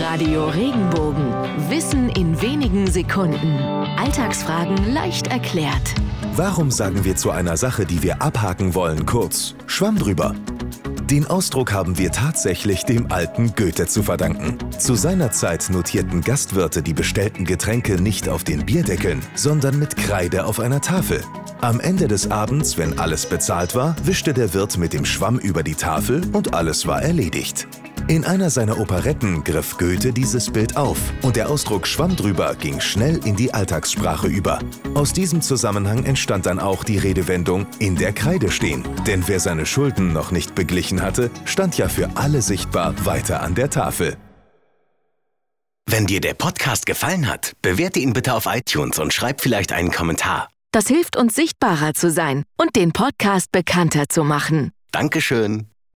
Radio Regenbogen. Wissen in wenigen Sekunden. Alltagsfragen leicht erklärt. Warum sagen wir zu einer Sache, die wir abhaken wollen, kurz Schwamm drüber? Den Ausdruck haben wir tatsächlich dem alten Goethe zu verdanken. Zu seiner Zeit notierten Gastwirte die bestellten Getränke nicht auf den Bierdeckeln, sondern mit Kreide auf einer Tafel. Am Ende des Abends, wenn alles bezahlt war, wischte der Wirt mit dem Schwamm über die Tafel und alles war erledigt. In einer seiner Operetten griff Goethe dieses Bild auf und der Ausdruck Schwamm drüber ging schnell in die Alltagssprache über. Aus diesem Zusammenhang entstand dann auch die Redewendung in der Kreide stehen. Denn wer seine Schulden noch nicht beglichen hatte, stand ja für alle sichtbar weiter an der Tafel. Wenn dir der Podcast gefallen hat, bewerte ihn bitte auf iTunes und schreib vielleicht einen Kommentar. Das hilft uns sichtbarer zu sein und den Podcast bekannter zu machen. Dankeschön.